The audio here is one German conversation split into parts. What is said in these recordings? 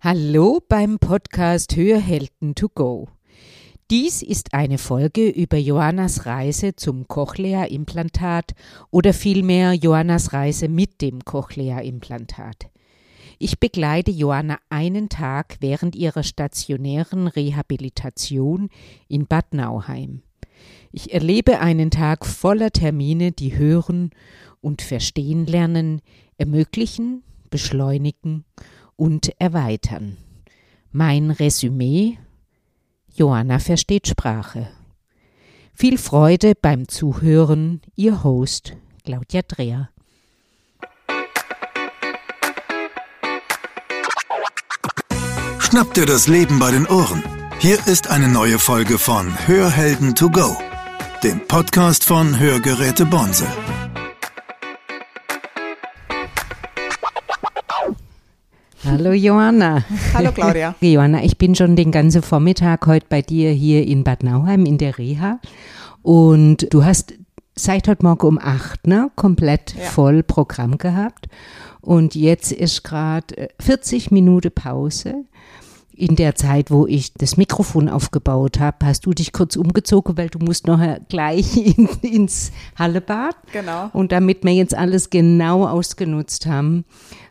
Hallo beim Podcast Hörhelden to go. Dies ist eine Folge über Johannas Reise zum Cochlea-Implantat oder vielmehr Johannas Reise mit dem Cochlea-Implantat. Ich begleite Johanna einen Tag während ihrer stationären Rehabilitation in Bad Nauheim. Ich erlebe einen Tag voller Termine, die hören und verstehen lernen, ermöglichen, beschleunigen und erweitern. Mein Resümee Johanna versteht Sprache. Viel Freude beim Zuhören, Ihr Host Claudia Dreher. Schnapp dir das Leben bei den Ohren. Hier ist eine neue Folge von Hörhelden to go, dem Podcast von Hörgeräte Bonse. Hallo Johanna. Hallo Claudia. Johanna, ich bin schon den ganzen Vormittag heute bei dir hier in Bad Nauheim in der Reha und du hast seit heute Morgen um acht, ne, komplett Ja. voll Programm gehabt und jetzt ist gerade 40 Minuten Pause. In der Zeit, wo ich das Mikrofon aufgebaut habe, hast du dich kurz umgezogen, weil du musst noch gleich in, ins Hallebad. Genau. Und damit wir jetzt alles genau ausgenutzt haben,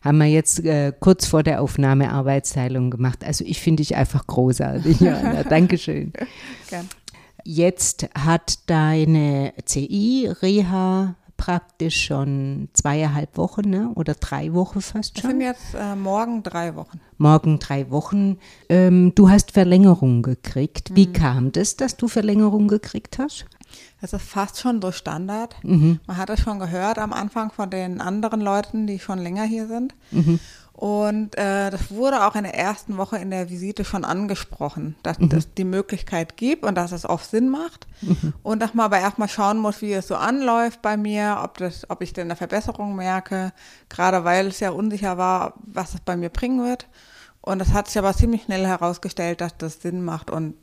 haben wir jetzt äh, kurz vor der Aufnahme Arbeitsteilung gemacht. Also ich finde dich einfach großartig, Johanna. Dankeschön. Gern. Jetzt hat deine CI-Reha praktisch schon zweieinhalb Wochen ne? oder drei Wochen fast sind schon. jetzt äh, morgen drei Wochen. Morgen drei Wochen. Ähm, du hast Verlängerung gekriegt. Mhm. Wie kam das, dass du Verlängerung gekriegt hast? Das ist fast schon so Standard. Mhm. Man hat es schon gehört am Anfang von den anderen Leuten, die schon länger hier sind. Mhm. Und äh, das wurde auch in der ersten Woche in der Visite schon angesprochen, dass Mhm. es die Möglichkeit gibt und dass es oft Sinn macht. Und dass man aber erstmal schauen muss, wie es so anläuft bei mir, ob, das, ob ich denn eine Verbesserung merke, gerade weil es ja unsicher war, was es bei mir bringen wird. Und das hat sich aber ziemlich schnell herausgestellt, dass das Sinn macht. Und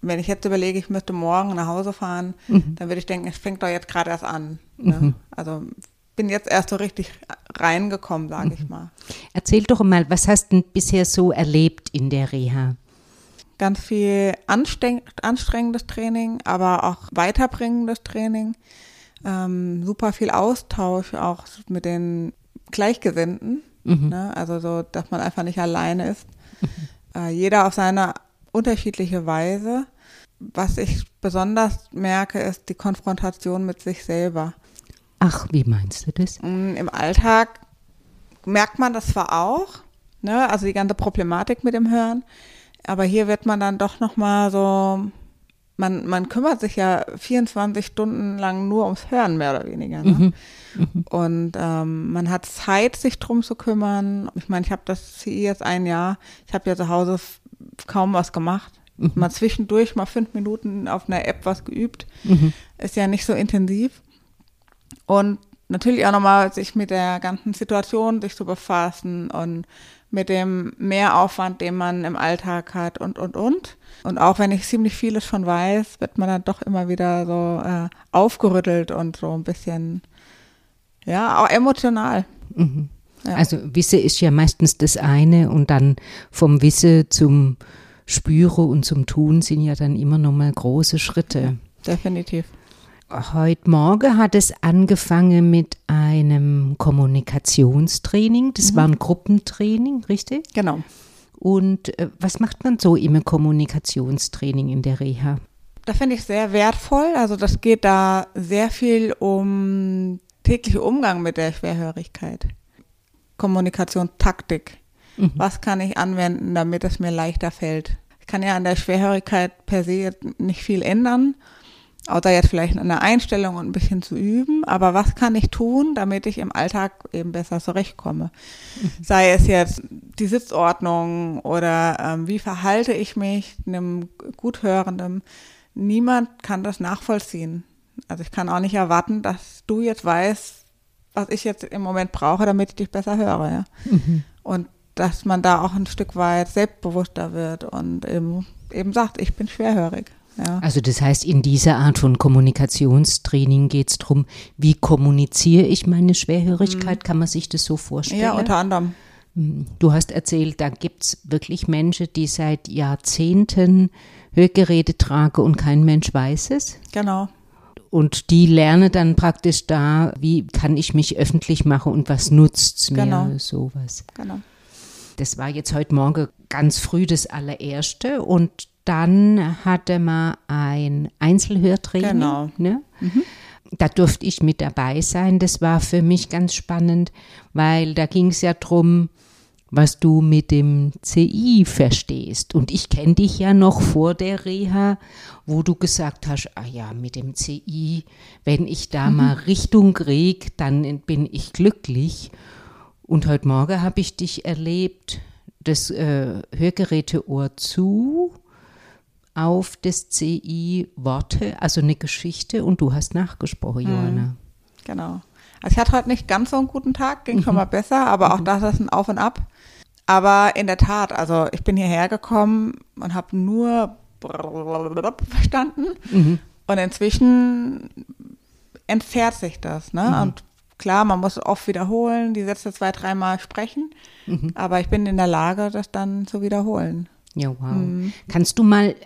wenn ich jetzt überlege, ich müsste morgen nach Hause fahren, dann würde ich denken, es fängt doch jetzt gerade erst an. Ne? Also bin jetzt erst so richtig reingekommen, sage ich mal. Erzähl doch mal, was hast du denn bisher so erlebt in der Reha? Ganz viel anstreng anstrengendes Training, aber auch weiterbringendes Training. Ähm, super viel Austausch auch mit den Gleichgesinnten. Ne? Also so, dass man einfach nicht alleine ist. Äh, jeder auf seine unterschiedliche Weise. Was ich besonders merke, ist die Konfrontation mit sich selber. Ach, wie meinst du das? Mm, Im Alltag merkt man das zwar auch, ne, also die ganze Problematik mit dem Hören, aber hier wird man dann doch nochmal so, man, man kümmert sich ja 24 Stunden lang nur ums Hören, mehr oder weniger. Ne? Und ähm, man hat Zeit, sich drum zu kümmern. Ich meine, ich habe das CI jetzt ein Jahr, ich habe ja zu Hause kaum was gemacht. Mal zwischendurch mal fünf Minuten auf einer App was geübt. Ist ja nicht so intensiv. Und natürlich auch nochmal sich mit der ganzen Situation sich zu befassen und mit dem Mehraufwand, den man im Alltag hat und, und, und. Und auch wenn ich ziemlich vieles schon weiß, wird man dann doch immer wieder so äh, aufgerüttelt und so ein bisschen, ja, auch emotional. Ja. Also Wisse ist ja meistens das eine und dann vom Wisse zum Spüren und zum Tun sind ja dann immer noch mal große Schritte. Definitiv. Heute Morgen hat es angefangen mit einem Kommunikationstraining. Das war ein Gruppentraining, richtig? Genau. Und äh, was macht man so im Kommunikationstraining in der Reha? Das finde ich sehr wertvoll. Also das geht da sehr viel um täglichen Umgang mit der Schwerhörigkeit. Kommunikationstaktik. Was kann ich anwenden, damit es mir leichter fällt? Ich kann ja an der Schwerhörigkeit per se nicht viel ändern, außer jetzt vielleicht der Einstellung und ein bisschen zu üben. Aber was kann ich tun, damit ich im Alltag eben besser zurechtkomme? Sei es jetzt die Sitzordnung oder ähm, wie verhalte ich mich einem Guthörenden. Niemand kann das nachvollziehen. Also ich kann auch nicht erwarten, dass du jetzt weißt, was ich jetzt im Moment brauche, damit ich dich besser höre. Ja? Und dass man da auch ein Stück weit selbstbewusster wird und eben, eben sagt, ich bin schwerhörig. Ja. Also das heißt, in dieser Art von Kommunikationstraining geht es darum, wie kommuniziere ich meine Schwerhörigkeit? Kann man sich das so vorstellen? ja, unter anderem. Hm, du hast erzählt, da gibt es wirklich Menschen, die seit Jahrzehnten Hörgeräte tragen und kein Mensch weiß es. Genau. Und die lernen dann praktisch da, wie kann ich mich öffentlich machen und was nutzt es mir, Genau. sowas. Genau. Das war jetzt heute Morgen ganz früh das allererste und dann hatte man ein Einzelhörtraining. Genau. Ne? Da durfte ich mit dabei sein. Das war für mich ganz spannend, weil da ging es ja drum, was du mit dem CI verstehst. Und ich kenne dich ja noch vor der Reha, wo du gesagt hast, ah ja, mit dem CI, wenn ich da mal Richtung krieg, dann bin ich glücklich. Und heute Morgen habe ich dich erlebt, das äh, Hörgeräteohr zu, auf das CI Worte, also eine Geschichte und du hast nachgesprochen, Johanna. Genau. Also ich hatte heute nicht ganz so einen guten Tag, ging schon mal besser, aber auch das ist ein Auf und Ab. Aber in der Tat, also ich bin hierher gekommen und habe nur verstanden und inzwischen entfernt sich das. Ne? Und klar, man muss oft wiederholen, die Sätze zwei, dreimal sprechen, aber ich bin in der Lage, das dann zu wiederholen. Ja, wow. Kannst du mal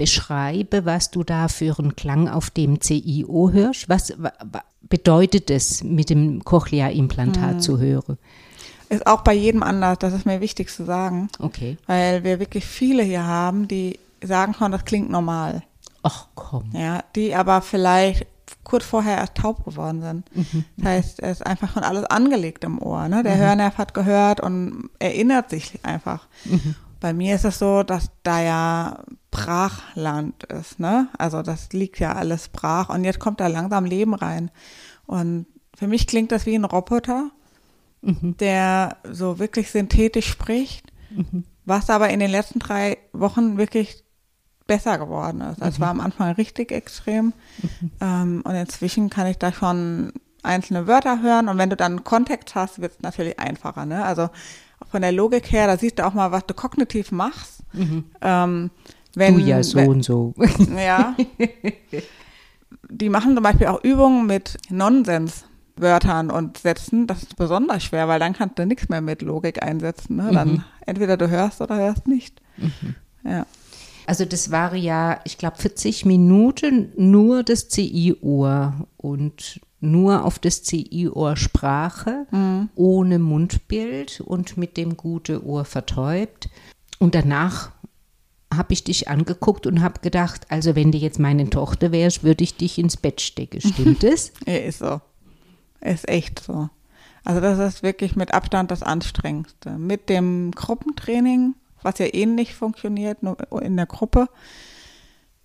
beschreiben, was du da für einen Klang auf dem CIO hörst? Was wa- wa- bedeutet es, mit dem Cochlea-Implantat zu hören? Ist auch bei jedem anders, das ist mir wichtig zu sagen, Okay. weil wir wirklich viele hier haben, die sagen schon, das klingt normal. Ach komm. Ja, die aber vielleicht kurz vorher erst taub geworden sind. Das heißt, es ist einfach schon alles angelegt im Ohr. Ne? Der Hörnerv hat gehört und erinnert sich einfach. Bei mir ist es so, dass da ja Brachland ist. Ne? Also das liegt ja alles brach und jetzt kommt da langsam Leben rein. Und für mich klingt das wie ein Roboter, der so wirklich synthetisch spricht, was aber in den letzten drei Wochen wirklich besser geworden ist. Also Es war am Anfang richtig extrem ähm, und inzwischen kann ich da schon einzelne Wörter hören und wenn du dann Kontext hast, wird es natürlich einfacher. Ne? Also von der Logik her, da siehst du auch mal, was du kognitiv machst. Ähm, wenn, du ja so wenn, und so. ja. Die machen zum Beispiel auch Übungen mit Nonsenswörtern und Sätzen. Das ist besonders schwer, weil dann kannst du nichts mehr mit Logik einsetzen. Ne? Dann entweder du hörst oder hörst nicht. Ja. Also das war ja, ich glaube, 40 Minuten nur das CI-Ohr und nur auf das CI-Ohr Sprache, ohne Mundbild und mit dem gute Ohr vertäubt. Und danach habe ich dich angeguckt und habe gedacht, also wenn du jetzt meine Tochter wärst, würde ich dich ins Bett stecken. Stimmt es? Ja, ist so. Ist echt so. Also das ist wirklich mit Abstand das Anstrengendste. Mit dem Gruppentraining, was ja ähnlich funktioniert, nur in der Gruppe,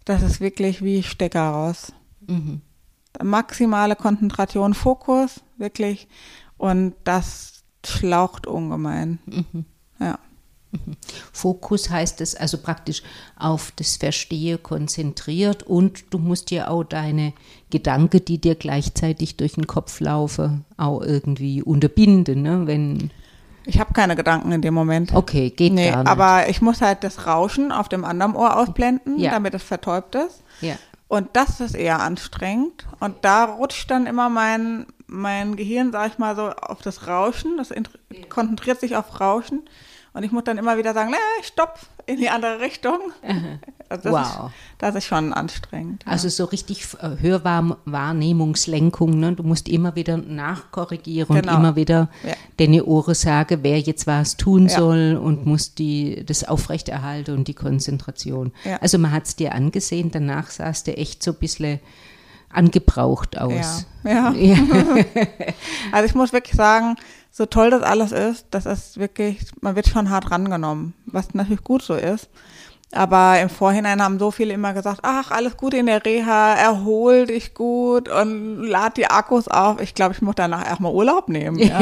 das ist wirklich wie Stecker raus. Maximale Konzentration, Fokus, wirklich. Und das schlaucht ungemein. Ja. Fokus heißt es also praktisch auf das Verstehe konzentriert und du musst dir auch deine Gedanken, die dir gleichzeitig durch den Kopf laufen, auch irgendwie unterbinden, ne? Wenn Ich habe keine Gedanken in dem Moment. okay, geht Nee, gar nicht. aber ich muss halt das Rauschen auf dem anderen Ohr ausblenden, Ja. damit es vertäubt ist. ja. Und das ist eher anstrengend. Und da rutscht dann immer mein, mein Gehirn, sag ich mal so, auf das Rauschen. Das konzentriert sich auf Rauschen. Und ich muss dann immer wieder sagen, nee, stopp, in die andere Richtung. Also das, Wow. ist, das ist schon anstrengend. ja. Also so richtig äh, Hörwahrnehmungslenkung, ne? Du musst immer wieder nachkorrigieren Genau. und immer wieder Ja. deine Ohren sagen, wer jetzt was tun Ja. soll und muss die das aufrechterhalten und die Konzentration. Also man hat es dir angesehen, danach sahst du echt so ein bisschen angebraucht aus. Ja. Ja. Also ich muss wirklich sagen, so toll das alles ist, das ist wirklich, man wird schon hart rangenommen, was natürlich gut so ist. Aber im Vorhinein haben so viele immer gesagt, ach, alles gut in der Reha, erhol dich gut und lad die Akkus auf. Ich glaube, ich muss danach erstmal Urlaub nehmen. Ja.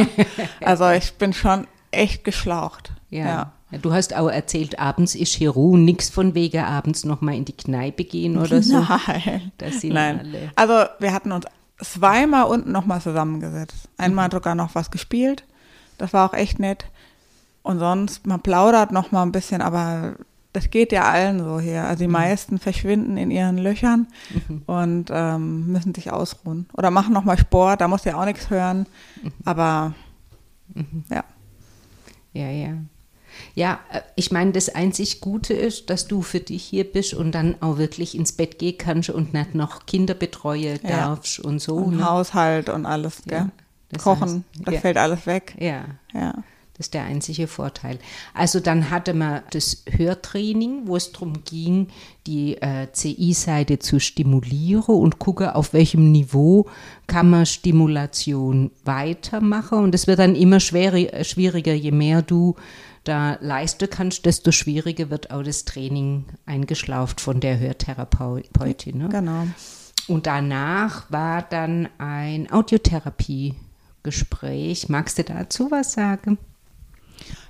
Also ich bin schon echt geschlaucht. Ja. Du hast auch erzählt, abends ist hier Ruhe, nichts von wegen abends nochmal in die Kneipe gehen oder so. Nein. Das sind Nein. alle. Also wir hatten uns zweimal unten nochmal zusammengesetzt. Einmal sogar noch was gespielt. Das war auch echt nett. Und sonst, man plaudert noch mal ein bisschen, aber das geht ja allen so hier. Also die meisten verschwinden in ihren Löchern und ähm, müssen sich ausruhen. Oder machen noch mal Sport, da muss ja auch nichts hören. Aber ja. Ja, ja. Ja, äh, ich meine, das einzig Gute ist, dass du für dich hier bist und dann auch wirklich ins Bett gehen kannst und nicht noch Kinder betreuen Ja. darfst und so. Und ne? Haushalt und alles, Ja, gell? das Kochen, heißt, das ja. fällt alles weg. Ja, Ja. das ist der einzige Vorteil. Also dann hatte man das Hörtraining, wo es darum ging, die äh, CI-Seite zu stimulieren und gucken, auf welchem Niveau kann man Stimulation weitermachen. Und es wird dann immer schwer, schwieriger, je mehr du da leisten kannst, desto schwieriger wird auch das Training eingeschlauft von der Hörtherapeutin. Ne? Genau. Und danach war dann ein Audiotherapie-Gespräch. Magst du dazu was sagen?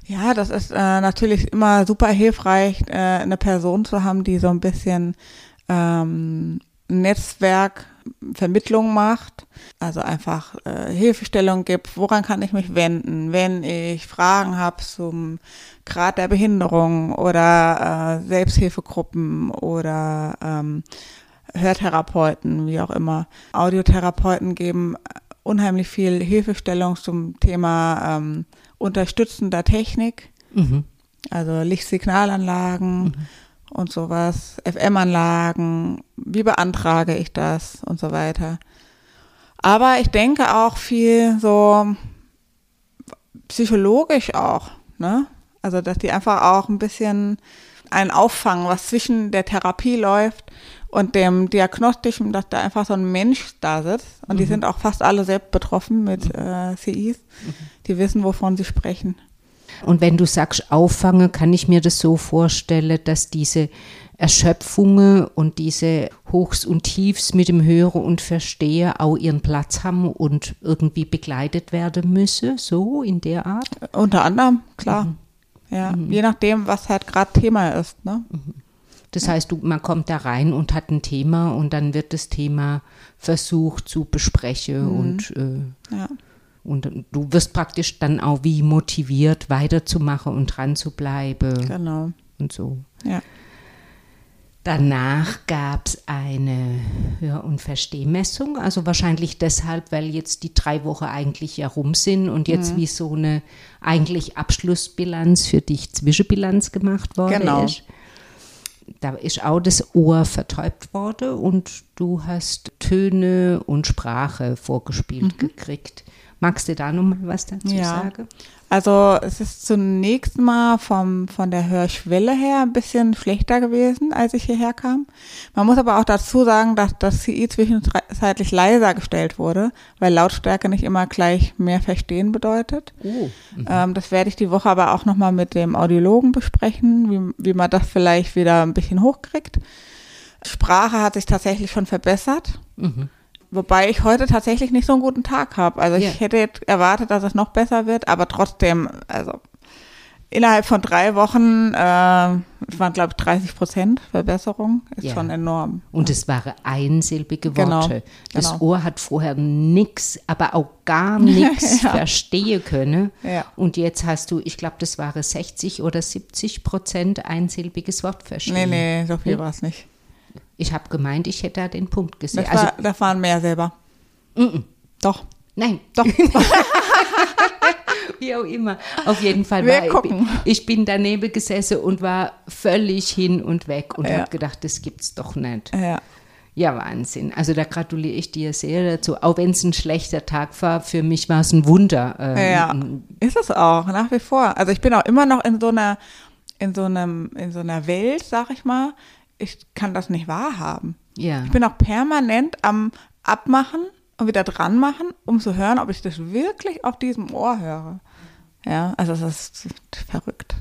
Ja, das ist äh, natürlich immer super hilfreich, äh, eine Person zu haben, die so ein bisschen ähm, Netzwerkvermittlung macht. Also einfach äh, Hilfestellung gibt, woran kann ich mich wenden, wenn ich Fragen habe zum Grad der Behinderung oder äh, Selbsthilfegruppen oder ähm, Hörtherapeuten, wie auch immer. Audiotherapeuten geben unheimlich viel Hilfestellung zum Thema ähm, unterstützender Technik, Mhm. also Lichtsignalanlagen und sowas, FM-Anlagen, wie beantrage ich das und so weiter. Aber ich denke auch viel so psychologisch auch, ne? Also, dass die einfach auch ein bisschen einen auffangen, was zwischen der Therapie läuft und dem Diagnostischen, dass da einfach so ein Mensch da sitzt. Und die sind auch fast alle selbst betroffen mit äh, CIs. Die wissen, wovon sie sprechen. Und wenn du sagst auffangen, kann ich mir das so vorstellen, dass diese Erschöpfungen und diese Hochs und Tiefs mit dem Hören und Verstehen auch ihren Platz haben und irgendwie begleitet werden müssen, so in der Art? Unter anderem, klar. Ja, je nachdem, was halt gerade Thema ist. Ne? Das heißt, du, man kommt da rein und hat ein Thema und dann wird das Thema versucht zu besprechen und, äh, Ja. Und du wirst praktisch dann auch wie motiviert, weiterzumachen und dran zu bleiben Genau. und so. Ja. Danach gab es eine Hör- und Verstehmessung, also wahrscheinlich deshalb, weil jetzt die drei Wochen eigentlich ja rum sind und jetzt wie so eine eigentlich Abschlussbilanz für dich Zwischenbilanz gemacht worden Genau. ist. Da ist auch das Ohr vertäubt worden und du hast Töne und Sprache vorgespielt gekriegt. Magst du da nochmal was dazu Ja. sagen? Also es ist zunächst mal vom, von der Hörschwelle her ein bisschen schlechter gewesen, als ich hierher kam. Man muss aber auch dazu sagen, dass das CI zwischenzeitlich leiser gestellt wurde, weil Lautstärke nicht immer gleich mehr verstehen bedeutet. Oh. Ähm, das werde ich die Woche aber auch nochmal mit dem Audiologen besprechen, wie, wie man das vielleicht wieder ein bisschen hochkriegt. Sprache hat sich tatsächlich schon verbessert. Mhm. Wobei ich heute tatsächlich nicht so einen guten Tag habe. Also ich Ja. hätte jetzt erwartet, dass es noch besser wird, aber trotzdem, also innerhalb von drei Wochen, äh, waren glaube ich 30 Prozent Verbesserung, ist Ja. schon enorm. Und es waren einsilbige Genau, Worte. Das genau. Ohr hat vorher nix, aber auch gar nichts Ja. verstehen können. Ja. Und jetzt hast du, ich glaube, das waren 60 oder 70 Prozent einsilbiges Wort verstehen. Nee, nee, so viel Nee? war es nicht. Ich habe gemeint, ich hätte da den Punkt gesehen. Das, Also, war, das waren mehr selber. Doch, nein, doch. wie auch immer. Auf jeden Fall Wir war gucken. ich, ich bin daneben gesessen und war völlig hin und weg und Ja. habe gedacht, das gibt's doch nicht. ja. Ja, Wahnsinn. Also da gratuliere ich dir sehr dazu. Auch wenn es ein schlechter Tag war, für mich war es ein Wunder. Ähm, Ja, ist es auch, nach wie vor. Also ich bin auch immer noch in so einer, in so einem, in so einer Welt, sag ich mal. Ich kann das nicht wahrhaben. ja. Ich bin auch permanent am Abmachen und wieder dran machen, um zu hören, ob ich das wirklich auf diesem Ohr höre. Ja, also das ist verrückt.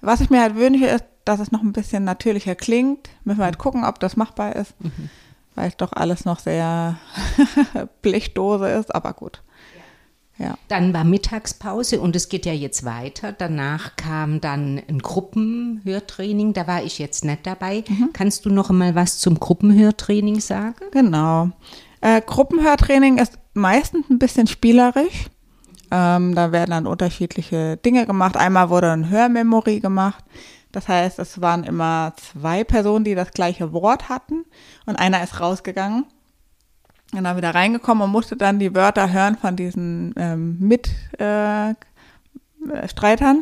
Was ich mir halt wünsche, ist, dass es noch ein bisschen natürlicher klingt. Müssen wir halt gucken, ob das machbar ist. Weil es doch alles noch sehr Blechdose ist, aber gut. Ja. Dann war Mittagspause und es geht ja jetzt weiter. Danach kam dann ein Gruppenhörtraining. Da war ich jetzt nicht dabei. Mhm. Kannst du noch mal was zum Gruppenhörtraining sagen? Genau. Äh, Gruppenhörtraining ist meistens ein bisschen spielerisch. Ähm, da werden dann unterschiedliche Dinge gemacht. Einmal wurde ein Hörmemory gemacht. Das heißt, es waren immer zwei Personen, die das gleiche Wort hatten und einer ist rausgegangen und dann wieder reingekommen und musste dann die Wörter hören von diesen ähm, mit, äh, äh,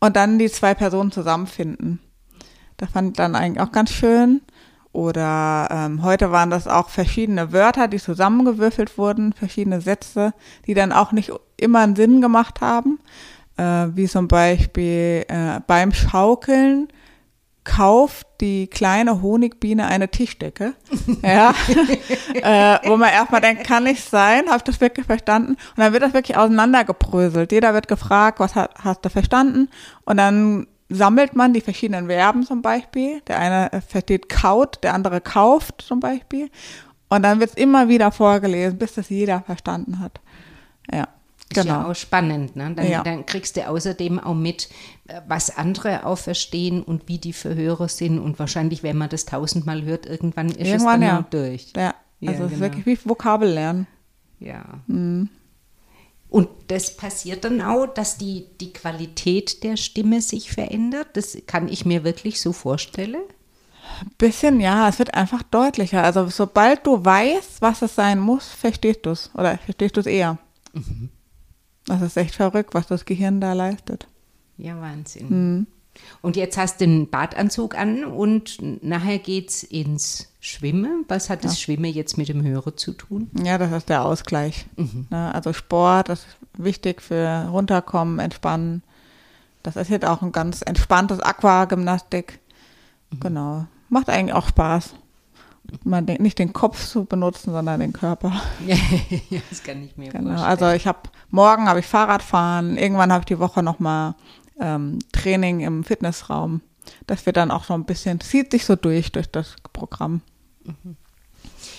und dann die zwei Personen zusammenfinden. Das fand ich dann eigentlich auch ganz schön. Oder ähm, heute waren das auch verschiedene Wörter, die zusammengewürfelt wurden, verschiedene Sätze, die dann auch nicht immer einen Sinn gemacht haben. Äh, wie zum Beispiel äh, beim Schaukeln kauft die kleine Honigbiene eine Tischdecke. ja. äh, wo man erstmal denkt, kann nicht sein, habe ich das wirklich verstanden? Und dann wird das wirklich auseinandergebröselt. Jeder wird gefragt, was hat, hast du verstanden? Und dann sammelt man die verschiedenen Verben zum Beispiel. Der eine versteht kaut, der andere kauft zum Beispiel. Und dann wird es immer wieder vorgelesen, bis das jeder verstanden hat. Ja. Genau. Ist ja genau. auch spannend. Ne? Dann, ja. dann, kriegst du außerdem auch mit, äh, was andere auch verstehen und wie die Verhörer sind. Und wahrscheinlich, wenn man das tausendmal hört, irgendwann ist irgendwann, es dann ja. durch. Ja, also ja, es ist wirklich wie Vokabel lernen. Ja. Mhm. Und das passiert dann auch, dass die, die Qualität der Stimme sich verändert. Das kann ich mir wirklich so vorstellen. Bisschen, ja, es wird einfach deutlicher. Also sobald du weißt, was es sein muss, verstehst du es. Oder verstehst du es eher. Mhm. Das ist echt verrückt, was das Gehirn da leistet. Ja, Wahnsinn. Mhm. Und jetzt hast du den Badanzug an und nachher geht's ins Schwimmen. Was hat das ja. Schwimmen jetzt mit dem Hören zu tun? Ja, das ist der Ausgleich. Mhm. Also Sport ist wichtig für runterkommen, entspannen. Das ist jetzt auch ein ganz entspanntes Aquagymnastik. Mhm. Genau. Macht eigentlich auch Spaß. Man den, nicht den Kopf zu benutzen, sondern den Körper. ja, das kann ich mir genau. vorstellen. Also ich habe morgen habe ich Fahrradfahren, irgendwann habe ich die Woche noch mal ähm, Training im Fitnessraum. Das wird dann auch so ein bisschen, zieht sich so durch, durch das Programm.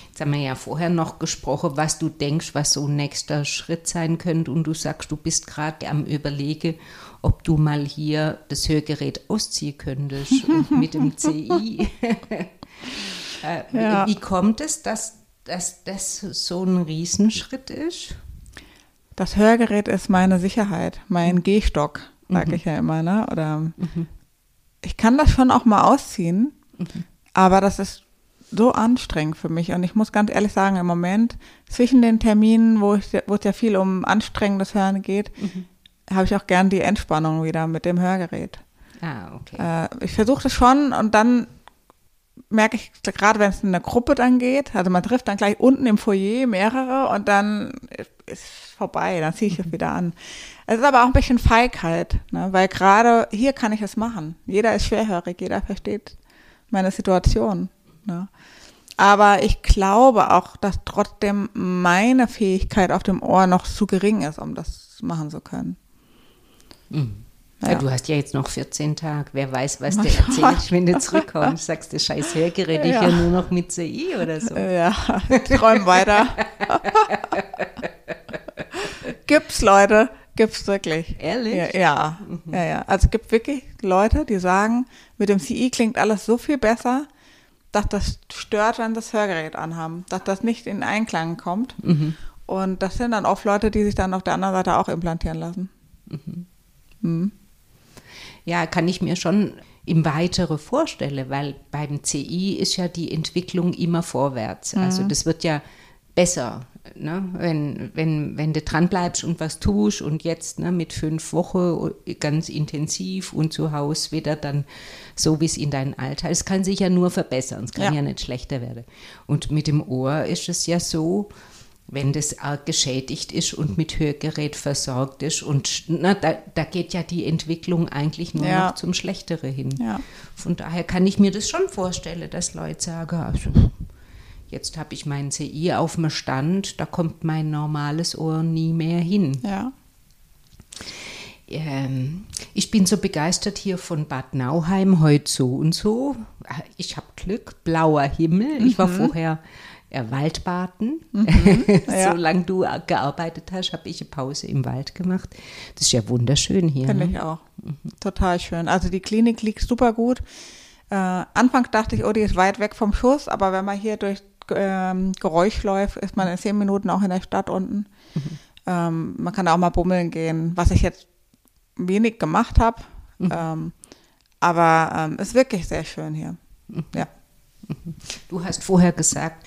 Jetzt haben wir ja vorher noch gesprochen, was du denkst, was so ein nächster Schritt sein könnte. Und du sagst, du bist gerade am Überlegen, ob du mal hier das Hörgerät ausziehen könntest mit dem CI. äh, ja. Wie kommt es, dass, dass das so ein Riesenschritt ist? Das Hörgerät ist meine Sicherheit, mein Gehstock sage mhm. ich ja immer, ne? Oder mhm. ich kann das schon auch mal ausziehen, mhm. aber das ist so anstrengend für mich. Und ich muss ganz ehrlich sagen, im Moment zwischen den Terminen, wo, ich, wo es ja viel um anstrengendes Hören geht, mhm. habe ich auch gern die Entspannung wieder mit dem Hörgerät. Ah, okay. Äh, ich versuche das schon und dann merke ich, gerade wenn es in einer Gruppe dann geht, also man trifft dann gleich unten im Foyer mehrere und dann ist vorbei, dann ziehe ich es mhm. wieder an. Es ist aber auch ein bisschen Feigheit, ne? weil gerade hier kann ich es machen. Jeder ist schwerhörig, jeder versteht meine Situation. Ne? Aber ich glaube auch, dass trotzdem meine Fähigkeit auf dem Ohr noch zu gering ist, um das machen zu können. Mhm. Ja. du hast ja jetzt noch 14 Tage. Wer weiß, was du erzählst, wenn du zurückkommst. Sagst du, scheiß Hörgerät, ich ja. ja nur noch mit CI oder so. Ja, träum weiter. Gibt's Leute, gibt's wirklich. Ehrlich? Ja, ja, mhm. ja, ja. Also es gibt wirklich Leute, die sagen, mit dem CI klingt alles so viel besser, dass das stört, wenn das Hörgerät anhaben, dass das nicht in Einklang kommt. Mhm. Und das sind dann oft Leute, die sich dann auf der anderen Seite auch implantieren lassen. Mhm. Ja, kann ich mir schon im Weitere vorstellen, weil beim CI ist ja die Entwicklung immer vorwärts. Mhm. Also das wird ja besser, ne? wenn, wenn, wenn du dran bleibst und was tust und jetzt ne, mit fünf Wochen ganz intensiv und zu Hause wieder dann so, wie es in deinem Alter ist, kann sich ja nur verbessern, es kann ja. ja nicht schlechter werden. Und mit dem Ohr ist es ja so, wenn das arg geschädigt ist und mit Hörgerät versorgt ist. Und na, da, da geht ja die Entwicklung eigentlich nur ja. noch zum Schlechteren hin. Ja. Von daher kann ich mir das schon vorstellen, dass Leute sagen, also jetzt habe ich meinen CI auf dem Stand, da kommt mein normales Ohr nie mehr hin. Ja. Ähm, ich bin so begeistert hier von Bad Nauheim, heute so und so. Ich habe Glück, blauer Himmel. Ich war mhm. vorher ja, Waldbaden. Mhm, ja. Solange du gearbeitet hast, habe ich eine Pause im Wald gemacht. Das ist ja wunderschön hier. Finde ne? ich auch. Mhm. Total schön. Also die Klinik liegt super gut. Äh, Anfangs dachte ich, oh, die ist weit weg vom Schuss, aber wenn man hier durch ähm, Geräusch läuft, ist man in zehn Minuten auch in der Stadt unten. Mhm. Ähm, man kann auch mal bummeln gehen, was ich jetzt wenig gemacht habe. Mhm. Ähm, aber ähm, ist wirklich sehr schön hier. Mhm. Ja. Mhm. Du hast vorher gesagt,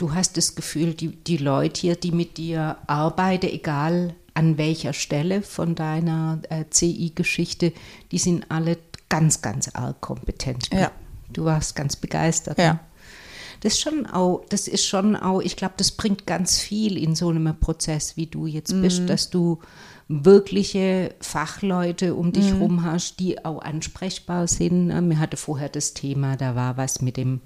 du hast das Gefühl, die, die Leute hier, die mit dir arbeiten, egal an welcher Stelle von deiner äh, CI-Geschichte, die sind alle ganz, ganz arg kompetent. Ja. Du warst ganz begeistert. Ja. Ne? Das ist schon auch, das ist schon auch, ich glaube, das bringt ganz viel in so einem Prozess, wie du jetzt Mhm. bist, dass du wirkliche Fachleute um dich Mhm. rum hast, die auch ansprechbar sind. Mir hatte vorher das Thema, da war was mit dem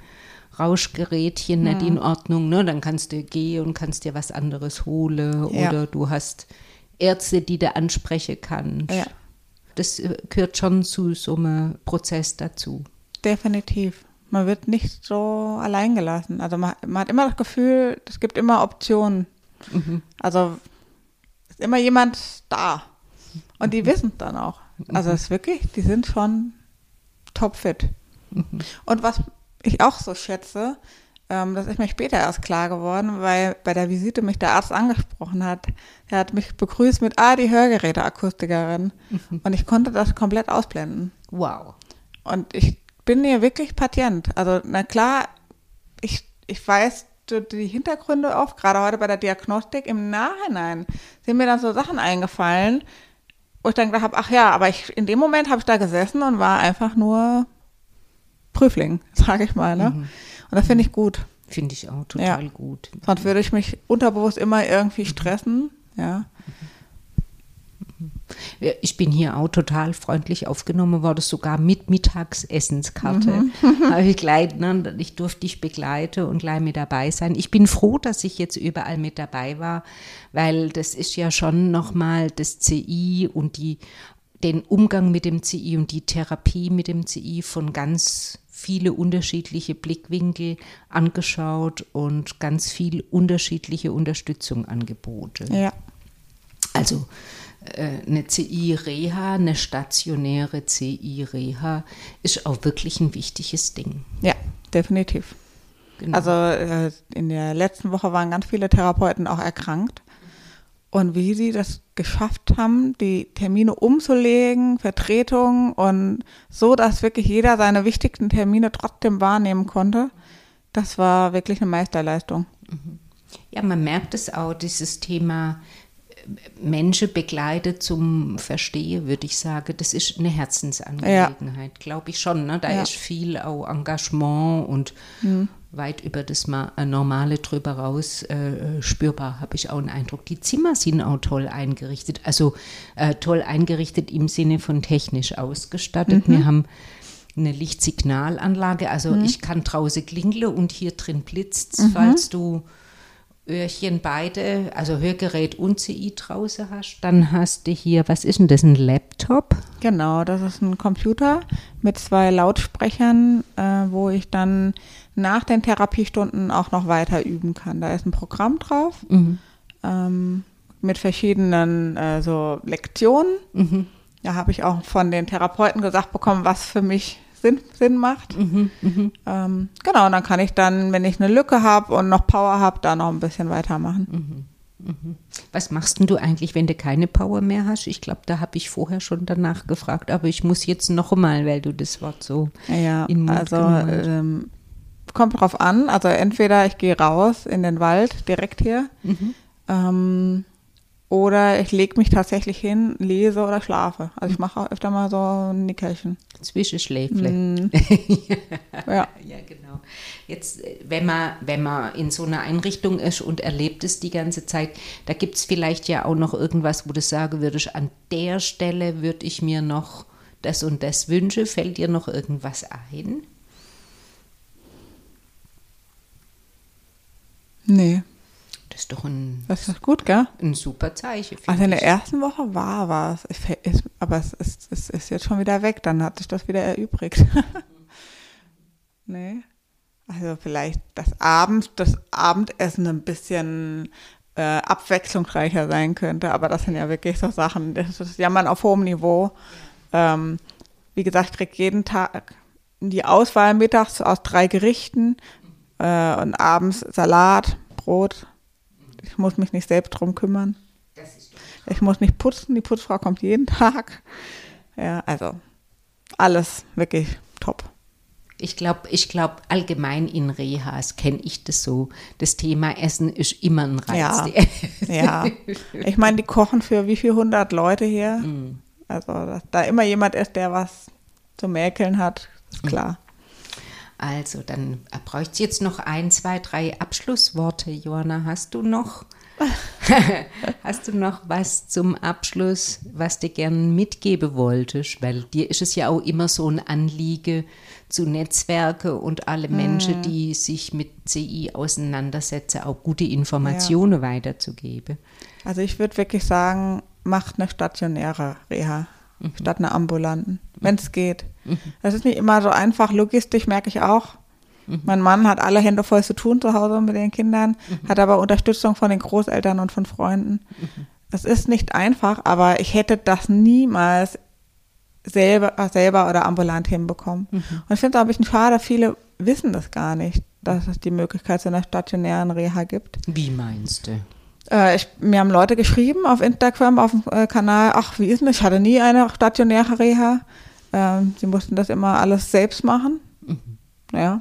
Rauschgerätchen nicht Mhm. in Ordnung, ne? Dann kannst du gehen und kannst dir was anderes holen Ja. oder du hast Ärzte, die du ansprechen kannst. Ja. Das äh, gehört schon zu so einem Prozess dazu. Definitiv. Man wird nicht so allein gelassen. Also man, man hat immer das Gefühl, es gibt immer Optionen. Also ist immer jemand da. Und die wissen es dann auch. Also es ist wirklich, die sind schon topfit. Und was ich auch so schätze, ähm, das ist mir später erst klar geworden, weil bei der Visite mich der Arzt angesprochen hat. Er hat mich begrüßt mit, ah, die Hörgeräteakustikerin. Und ich konnte das komplett ausblenden. Wow. Und ich bin hier wirklich Patient. Also, na klar, ich, ich weiß die Hintergründe oft, gerade heute bei der Diagnostik, im Nachhinein sind mir dann so Sachen eingefallen, wo ich dann gedacht habe, ach ja, aber ich, in dem Moment habe ich da gesessen und war einfach nur Prüfling, sage ich mal. Ne? Und das finde ich gut. Finde ich auch total Ja. gut. Sonst würde ich mich unterbewusst immer irgendwie stressen. Ja. Ja, Ich bin hier auch total freundlich aufgenommen worden, sogar mit Mittagsessenskarte. Habe ich, gleich, ne, ich durfte dich begleiten und gleich mit dabei sein. Ich bin froh, dass ich jetzt überall mit dabei war, weil das ist ja schon nochmal das CI und die, den Umgang mit dem CI und die Therapie mit dem CI von ganz viele unterschiedliche Blickwinkel angeschaut und ganz viel unterschiedliche Unterstützung angeboten. Ja. Also äh, eine CI-Reha, eine stationäre CI-Reha ist auch wirklich ein wichtiges Ding. Ja, definitiv. Genau. Also äh, in der letzten Woche waren ganz viele Therapeuten auch erkrankt. Und wie sie das geschafft haben, die Termine umzulegen, Vertretung und so, dass wirklich jeder seine wichtigsten Termine trotzdem wahrnehmen konnte, das war wirklich eine Meisterleistung. Ja, man merkt es auch, dieses Thema äh, Menschen begleitet zum Verstehen, würde ich sagen. Das ist eine Herzensangelegenheit, glaube ich schon. Ne? Da Ja. ist viel auch Engagement und weit über das äh, Normale drüber raus äh, spürbar, habe ich auch einen Eindruck. Die Zimmer sind auch toll eingerichtet, also äh, toll eingerichtet im Sinne von technisch ausgestattet. Wir haben eine Lichtsignalanlage, also ich kann draußen klingeln und hier drin blitzt falls du Öhrchen beide, also Hörgerät und CI draußen hast, dann hast du hier, was ist denn das, ein Laptop? Genau, das ist ein Computer mit zwei Lautsprechern, äh, wo ich dann nach den Therapiestunden auch noch weiter üben kann. Da ist ein Programm drauf ähm, mit verschiedenen äh, so Lektionen. Da habe ich auch von den Therapeuten gesagt bekommen, was für mich Sinn, Sinn macht. Ähm, genau, und dann kann ich dann, wenn ich eine Lücke habe und noch Power habe, da noch ein bisschen weitermachen. Was machst denn du eigentlich, wenn du keine Power mehr hast? Ich glaube, da habe ich vorher schon danach gefragt, aber ich muss jetzt noch mal, weil du das Wort so Ja, in den Mund also ähm, kommt drauf an. Also entweder ich gehe raus in den Wald direkt hier ähm, oder ich lege mich tatsächlich hin, lese oder schlafe. Also ich mache auch öfter mal so ein Nickerchen. Zwischenschläfle. Mhm. Ja. Ja, genau. Jetzt, äh, wenn man, wenn man in so einer Einrichtung ist und erlebt es die ganze Zeit, da gibt es vielleicht ja auch noch irgendwas, wo du sagen würdest, an der Stelle würde ich mir noch das und das wünschen. Fällt dir noch irgendwas ein? Nee, ist doch ein, das ist gut, gell? ein super Zeichen. Also in der ich. ersten Woche war was. Aber es ist, es ist jetzt schon wieder weg. Dann hat sich das wieder erübrigt. nee. Also vielleicht das Abend, das Abendessen ein bisschen äh, abwechslungsreicher sein könnte. Aber das sind ja wirklich so Sachen. Das ist Jammern auf hohem Niveau. Ähm, wie gesagt, ich kriege jeden Tag die Auswahl mittags aus drei Gerichten äh, und abends Salat, Brot. Ich muss mich nicht selbst drum kümmern. Ich muss nicht putzen, die Putzfrau kommt jeden Tag. Ja, also alles wirklich top. Ich glaube, ich glaub, allgemein in Rehas kenne ich das so. Das Thema Essen ist immer ein Reiz. Ja, ja. ich meine, die kochen für wie viele hundert Leute hier. Mm. Also, dass da immer jemand ist, der was zu mäkeln hat, ist klar. Also, dann bräuchte es jetzt noch ein, zwei, drei Abschlussworte. Johanna, hast du noch? Hast du noch was zum Abschluss, was du gern mitgeben wolltest? Weil dir ist es ja auch immer so ein Anliegen zu Netzwerke und alle Menschen, hm. die sich mit CI auseinandersetzen, auch gute Informationen ja. weiterzugeben. Also ich würde wirklich sagen, macht eine stationäre Reha mhm. statt einer ambulanten, wenn es geht. Mhm. Das ist nicht immer so einfach, logistisch merke ich auch. Mhm. Mein Mann hat alle Hände voll zu tun zu Hause mit den Kindern, mhm. hat aber Unterstützung von den Großeltern und von Freunden. Mhm. Es ist nicht einfach, aber ich hätte das niemals selber, selber oder ambulant hinbekommen. Mhm. Und ich finde es ein bisschen schade, viele wissen das gar nicht, dass es die Möglichkeit zu einer stationären Reha gibt. Wie meinst du? Äh, ich, mir haben Leute geschrieben auf Instagram, auf dem äh, Kanal, ach, wie ist denn das? Ich hatte nie eine stationäre Reha. Ähm, sie mussten das immer alles selbst machen. Mhm. Ja,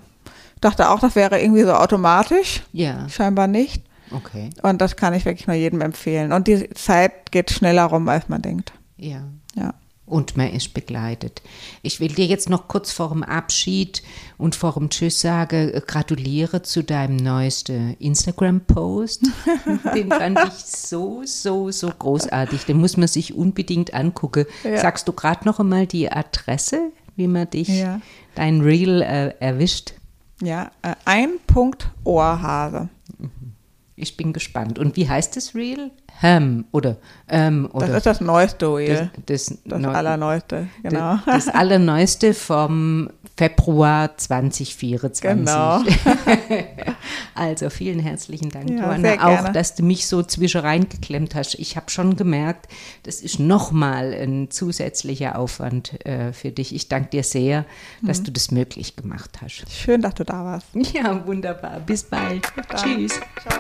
dachte auch, das wäre irgendwie so automatisch. Ja. Scheinbar nicht. Okay. Und das kann ich wirklich nur jedem empfehlen. Und die Zeit geht schneller rum, als man denkt. Ja. Ja. Und man ist begleitet. Ich will dir jetzt noch kurz vor dem Abschied und vor dem Tschüss sagen, äh, gratuliere zu deinem neuesten Instagram-Post. Den fand ich so, so, so großartig. Den muss man sich unbedingt angucken. Ja. Sagst du gerade noch einmal die Adresse, wie man dich, ja. dein Reel äh, erwischt? Ja, äh, ein Punkt Ohrhase. Ich bin gespannt. Und wie heißt das Reel? Ham oder, ähm, oder Das ist das neueste Reel. Das, das, das Neu allerneueste, genau. Das, das allerneueste vom Februar 2024. Genau. also vielen herzlichen Dank, ja, Johanna, auch, dass du mich so zwischen reingeklemmt hast. Ich habe schon gemerkt, das ist nochmal ein zusätzlicher Aufwand äh, für dich. Ich danke dir sehr, dass mhm. du das möglich gemacht hast. Schön, dass du da warst. Ja, wunderbar. Bis bald. Bis Tschüss. Ciao.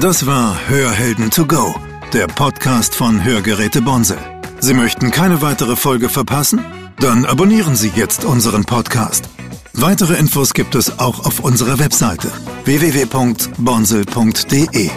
Das war Hörhelden to go, der Podcast von Hörgeräte Bonsel. Sie möchten keine weitere Folge verpassen? Dann abonnieren Sie jetzt unseren Podcast. Weitere Infos gibt es auch auf unserer Webseite www.bonsel.de.